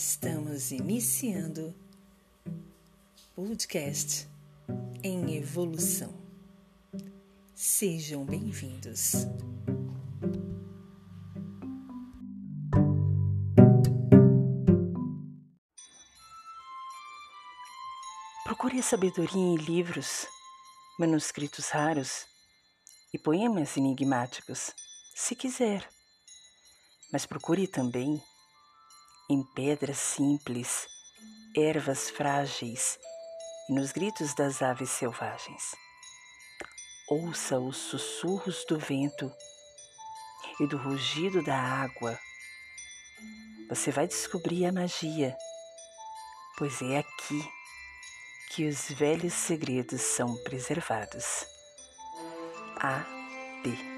Estamos iniciando podcast em evolução. Sejam bem-vindos. Procure a sabedoria em livros, manuscritos raros e poemas enigmáticos, se quiser. Mas procure também em pedras simples, ervas frágeis e nos gritos das aves selvagens. Ouça os sussurros do vento e do rugido da água. Você vai descobrir a magia, pois é aqui que os velhos segredos são preservados. A. B.